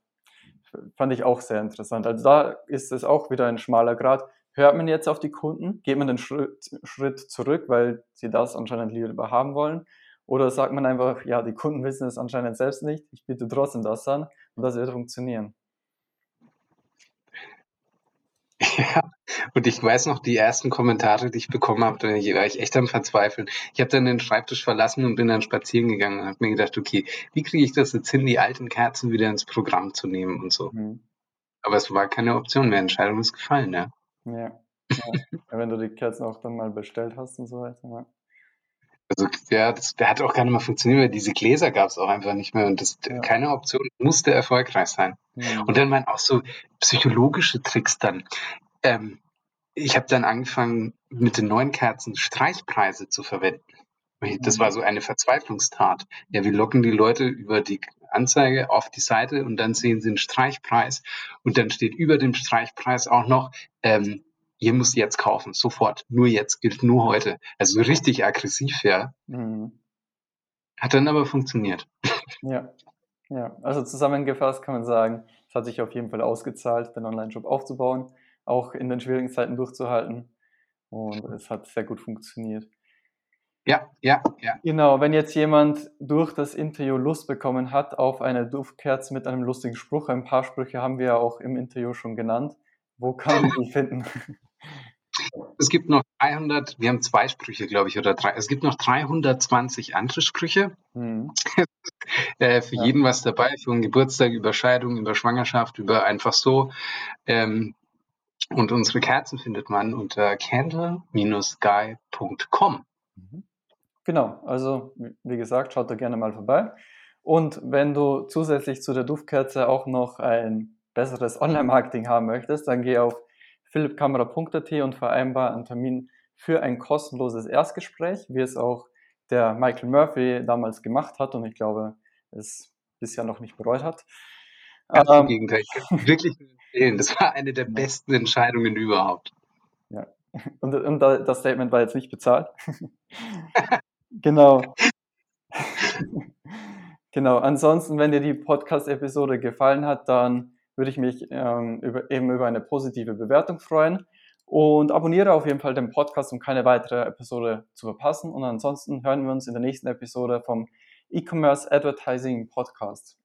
Fand ich auch sehr interessant. Also da ist es auch wieder ein schmaler Grad. Hört man jetzt auf die Kunden? Geht man den Schritt, Schritt zurück, weil sie das anscheinend lieber haben wollen? Oder sagt man einfach, ja, die Kunden wissen es anscheinend selbst nicht, ich biete trotzdem das an und das wird funktionieren? [LAUGHS] Ja, und ich weiß noch, die ersten Kommentare, die ich bekommen habe, da war ich echt am Verzweifeln. Ich habe dann den Schreibtisch verlassen und bin dann spazieren gegangen und habe mir gedacht, okay, wie kriege ich das jetzt hin, die alten Kerzen wieder ins Programm zu nehmen und so. Mhm. Aber es war keine Option mehr. Entscheidung ist gefallen, ja. Ja, ja. wenn du die Kerzen auch dann mal bestellt hast und so weiter. Ja. Also ja, das, der hat auch gar nicht mehr funktioniert, weil diese Gläser gab es auch einfach nicht mehr und das ja. keine Option musste erfolgreich sein. Mhm. Und dann waren auch so psychologische Tricks dann. Ähm, ich habe dann angefangen, mit den neuen Kerzen Streichpreise zu verwenden. Das war so eine Verzweiflungstat. Ja, wir locken die Leute über die Anzeige auf die Seite und dann sehen sie einen Streichpreis und dann steht über dem Streichpreis auch noch, ähm, ihr müsst jetzt kaufen, sofort, nur jetzt, gilt nur heute. Also richtig aggressiv, ja. Mhm. Hat dann aber funktioniert. [LAUGHS] Ja, ja. Also zusammengefasst kann man sagen, es hat sich auf jeden Fall ausgezahlt, den Online-Shop aufzubauen auch in den schwierigen Zeiten durchzuhalten. Und es hat sehr gut funktioniert. Ja, ja, ja. Genau, wenn jetzt jemand durch das Interview Lust bekommen hat auf eine Duftkerze mit einem lustigen Spruch, ein paar Sprüche haben wir ja auch im Interview schon genannt. Wo kann man die finden? [LAUGHS] Es gibt noch 300, wir haben zwei Sprüche, glaube ich, oder drei. Es gibt noch 320 andere Sprüche. Mhm. [LAUGHS] äh, für ja. jeden was dabei, für einen Geburtstag, über Scheidung, über Schwangerschaft, über einfach so. Ähm, und unsere Kerzen findet man unter candle-guy.com. Mhm. Genau, also wie gesagt, schaut da gerne mal vorbei. Und wenn du zusätzlich zu der Duftkerze auch noch ein besseres Online-Marketing haben möchtest, dann geh auf philippkamera.at und vereinbar einen Termin für ein kostenloses Erstgespräch, wie es auch der Michael Murphy damals gemacht hat und ich glaube, es bisher noch nicht bereut hat. Ganz ähm, im Gegenteil, wirklich [LAUGHS] empfehlen. Das war eine der besten Entscheidungen überhaupt. Ja. Und, und das Statement war jetzt nicht bezahlt. [LAUGHS] genau. [LAUGHS] genau. Ansonsten, wenn dir die Podcast-Episode gefallen hat, dann würde ich mich ähm, über, eben über eine positive Bewertung freuen. Und abonniere auf jeden Fall den Podcast, um keine weitere Episode zu verpassen. Und ansonsten hören wir uns in der nächsten Episode vom E-Commerce Advertising Podcast.